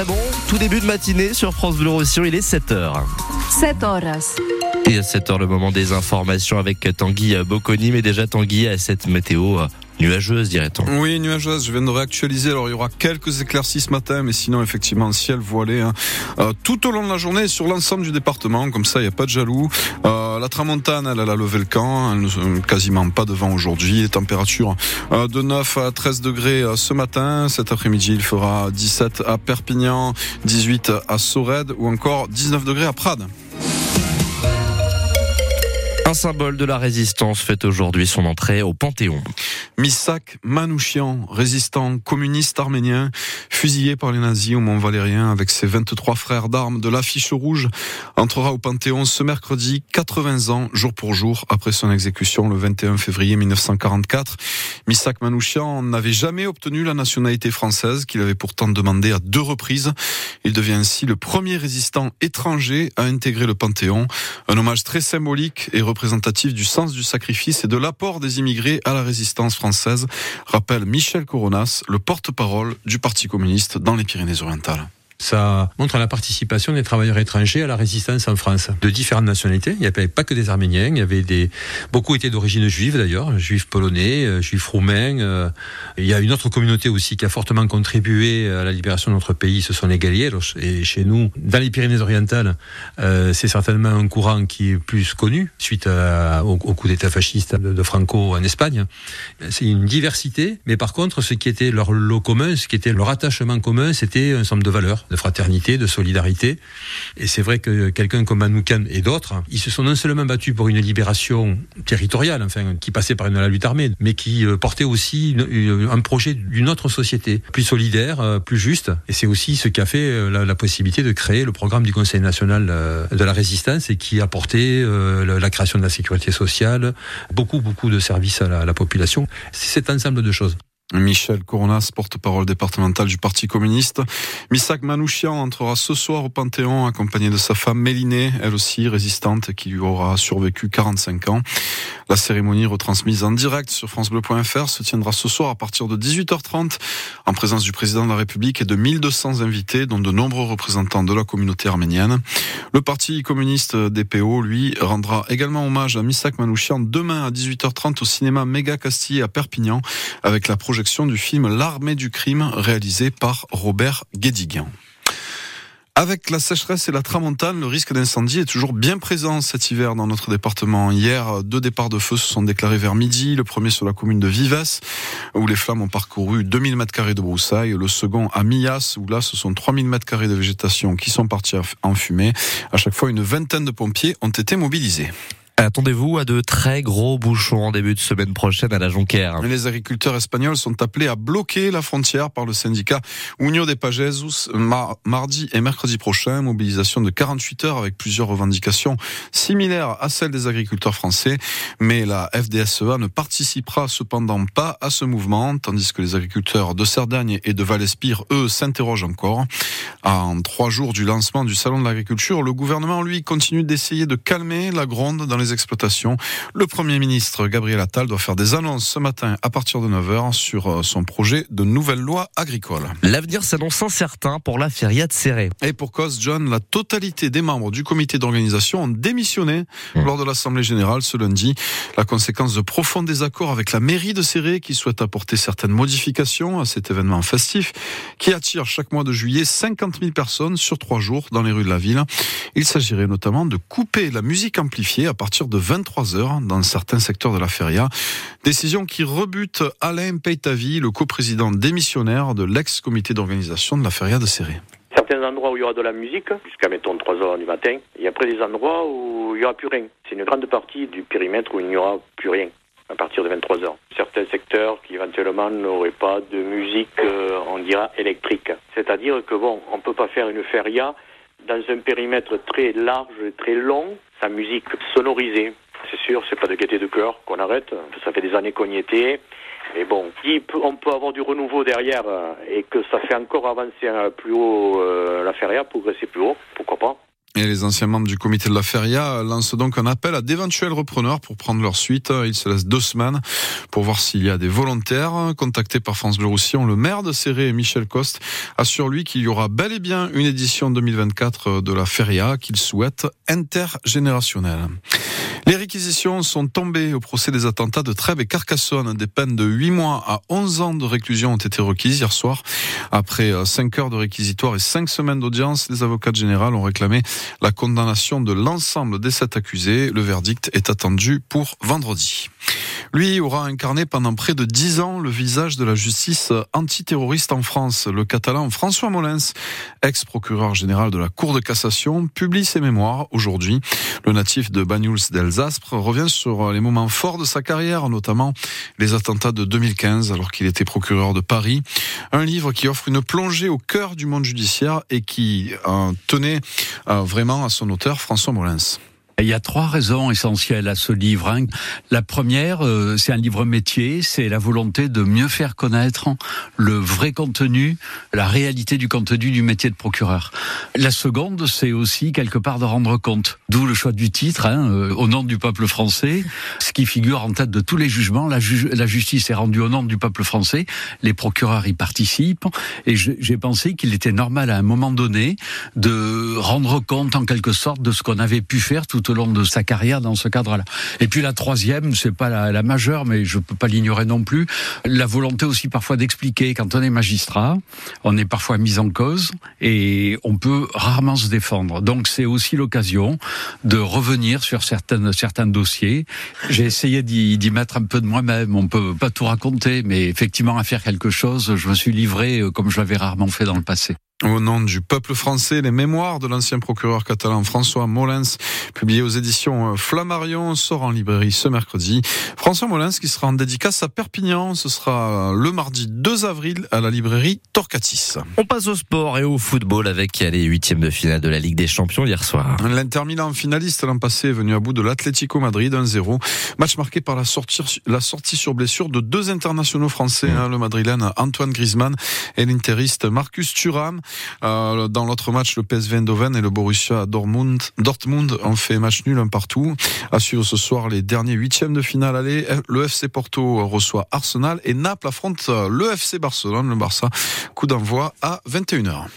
Très bon, tout début de matinée sur France Bleu Roussillon, il est 7h. 7 horas. Et à 7h, le moment des informations avec Tanguy Bocconi, mais déjà Tanguy à cette météo nuageuse, dirait-on. Oui, nuageuse. Je viens de réactualiser. Alors, il y aura quelques éclaircies ce matin, mais sinon, effectivement, ciel voilé hein. euh, tout au long de la journée sur l'ensemble du département. Comme ça, il n'y a pas de jaloux. Euh, la tramontane, elle, a levé le camp. Elle, euh, quasiment pas de vent aujourd'hui. Les températures euh, de 9 à 13 degrés euh, ce matin. Cet après-midi, il fera 17 à Perpignan, 18 à Sorède ou encore 19 degrés à Prades. Un symbole de la résistance fait aujourd'hui son entrée au Panthéon. Misak Manouchian, résistant communiste arménien, fusillé par les nazis au Mont Valérien avec ses 23 frères d'armes de l'affiche rouge, entrera au Panthéon ce mercredi, 80 ans, jour pour jour, après son exécution le 21 février 1944. Misak Manouchian n'avait jamais obtenu la nationalité française qu'il avait pourtant demandé à deux reprises. Il devient ainsi le premier résistant étranger à intégrer le Panthéon. Un hommage très symbolique et représentatif du sens du sacrifice et de l'apport des immigrés à la résistance française, rappelle Michel Coronas, le porte-parole du Parti communiste dans les Pyrénées-Orientales. Ça montre la participation des travailleurs étrangers à la résistance en France, de différentes nationalités. Il n'y avait pas que des Arméniens, il y avait des beaucoup étaient d'origine juive d'ailleurs, juifs polonais, euh, juifs roumains. Euh. Il y a une autre communauté aussi qui a fortement contribué à la libération de notre pays, ce sont les Galieros. Et chez nous, dans les Pyrénées-Orientales, euh, c'est certainement un courant qui est plus connu suite au, coup d'État fasciste de, Franco en Espagne. C'est une diversité, mais par contre, ce qui était leur lot commun, ce qui était leur attachement commun, c'était un ensemble de valeurs de fraternité, de solidarité. Et c'est vrai que quelqu'un comme Manoukan et d'autres, ils se sont non seulement battus pour une libération territoriale, enfin, qui passait par une la lutte armée, mais qui euh, portait aussi un projet d'une autre société, plus solidaire, euh, plus juste. Et c'est aussi ce qui a fait euh, la, la, possibilité de créer le programme du Conseil national de la résistance et qui a porté la création de la sécurité sociale, beaucoup, beaucoup de services à la, à la population. C'est cet ensemble de choses. Michel Coronas, porte-parole départemental du Parti communiste. Misak Manouchian entrera ce soir au Panthéon accompagné de sa femme Mélinée, elle aussi résistante, qui lui aura survécu 45 ans. La cérémonie retransmise en direct sur francebleu.fr se tiendra ce soir à partir de 18h30 en présence du président de la République et de 1200 invités, dont de nombreux représentants de la communauté arménienne. Le Parti communiste DPO, lui, rendra également hommage à Misak Manouchian demain à 18h30 au cinéma Méga Castille à Perpignan avec la projection du film L'armée du crime réalisé par Robert Guédiguian. Avec la sécheresse et la tramontane, le risque d'incendie est toujours bien présent cet hiver dans notre département. Hier, deux départs de feu se sont déclarés vers midi. Le premier sur la commune de Vives, où les flammes ont parcouru 2000 mètres carrés de broussailles. Le second à Millas, où là, ce sont 3000 mètres carrés de végétation qui sont partis en fumée. À chaque fois, une vingtaine de pompiers ont été mobilisés. Attendez-vous à de très gros bouchons en début de semaine prochaine à la Jonquière. Les agriculteurs espagnols sont appelés à bloquer la frontière par le syndicat Union des Pagesos mardi et mercredi prochain. Mobilisation de 48 heures avec plusieurs revendications similaires à celles des agriculteurs français. Mais la FDSEA ne participera cependant pas à ce mouvement, tandis que les agriculteurs de Cerdagne et de Val-Espire, eux, s'interrogent encore. En trois jours du lancement du Salon de l'agriculture, le gouvernement, lui, continue d'essayer de calmer la gronde dans les exploitations. Le Premier ministre Gabriel Attal doit faire des annonces ce matin à partir de 9h sur son projet de nouvelle loi agricole. L'avenir s'annonce incertain pour la feria de Serré. Et pour cause, John, la totalité des membres du comité d'organisation ont démissionné mmh. lors de l'Assemblée générale ce lundi. La conséquence de profonds désaccords avec la mairie de Serré qui souhaite apporter certaines modifications à cet événement festif qui attire chaque mois de juillet 50 000 personnes sur trois jours dans les rues de la ville. Il s'agirait notamment de couper la musique amplifiée à partir de 23 heures dans certains secteurs de la feria. Décision qui rebute Alain Peitavi, le coprésident démissionnaire de l'ex-comité d'organisation de la feria de Serré certains endroits où il y aura de la musique, jusqu'à mettons 3 heures du matin, et après des endroits où il n'y aura plus rien. C'est une grande partie du périmètre où il n'y aura plus rien à partir de 23 heures. Certains secteurs qui éventuellement n'auraient pas de musique, euh, on dira électrique. C'est-à-dire que bon, on peut pas faire une feria dans un périmètre très large, très long, sa musique sonorisée. C'est sûr, c'est pas de gaieté de cœur qu'on arrête. Ça fait des années qu'on y était. Mais bon, on peut avoir du renouveau derrière et que ça fait encore avancer plus haut euh, la feria, progresser plus haut, pourquoi pas Et les anciens membres du comité de la Feria lancent donc un appel à d'éventuels repreneurs pour prendre leur suite. Ils se laissent deux semaines pour voir s'il y a des volontaires. Contacté par France Bleu Roussillon, le maire de Serré, Michel Coste, assure lui qu'il y aura bel et bien une édition 2024 de la Feria qu'il souhaite intergénérationnelle. Les réquisitions sont tombées au procès des attentats de Trèbes et Carcassonne. Des peines de 8 mois à 11 ans de réclusion ont été requises hier soir. Après 5 heures de réquisitoire et 5 semaines d'audience, les avocats généraux ont réclamé la condamnation de l'ensemble des sept accusés. Le verdict est attendu pour vendredi. Lui aura incarné pendant près de dix ans le visage de la justice antiterroriste en France. Le catalan François Molins, ex-procureur général de la Cour de cassation, publie ses mémoires aujourd'hui. Le natif de Banyuls d'Elsaspre revient sur les moments forts de sa carrière, notamment les attentats de 2015 alors qu'il était procureur de Paris. Un livre qui offre une plongée au cœur du monde judiciaire et qui tenait euh, vraiment à son auteur François Molins. Il y a trois raisons essentielles à ce livre. Hein. La première, euh, c'est un livre métier, c'est la volonté de mieux faire connaître le vrai contenu, la réalité du contenu du métier de procureur. La seconde, c'est aussi quelque part de rendre compte, d'où le choix du titre, hein, euh, au nom du peuple français, ce qui figure en tête de tous les jugements. La, la justice est rendue au nom du peuple français, les procureurs y participent, et j'ai pensé qu'il était normal à un moment donné de rendre compte en quelque sorte de ce qu'on avait pu faire tout au long de sa carrière dans ce cadre-là. Et puis la troisième, c'est pas la, majeure, mais je peux pas l'ignorer non plus, la volonté aussi parfois d'expliquer quand on est magistrat, on est parfois mis en cause et on peut rarement se défendre. Donc c'est aussi l'occasion de revenir sur certaines, certains dossiers. J'ai essayé d'y mettre un peu de moi-même. On peut pas tout raconter, mais effectivement à faire quelque chose, je me suis livré euh, comme je l'avais rarement fait dans le passé. Au nom du peuple français, les mémoires de l'ancien procureur catalan François Molins, publié aux éditions Flammarion, sort en librairie ce mercredi. François Molins qui sera en dédicace à Perpignan, ce sera le mardi 2 avril à la librairie Torcatis. On passe au sport et au football avec les huitièmes de finale de la Ligue des Champions hier soir. L'Inter Milan finaliste l'an passé est venu à bout de l'Atlético Madrid 1-0. Match marqué par la sortie, la sortie sur blessure de deux internationaux français, mmh. hein, le madrilène Antoine Griezmann et l'interiste Marcus Thuram. Euh, dans l'autre match, le PSV Eindhoven et le Borussia Dortmund, ont fait match nul un partout. À suivre ce soir les derniers huitièmes de finale. Allez, le FC Porto reçoit Arsenal et Naples affronte le FC Barcelone, le Barça. Coup d'envoi à 21h.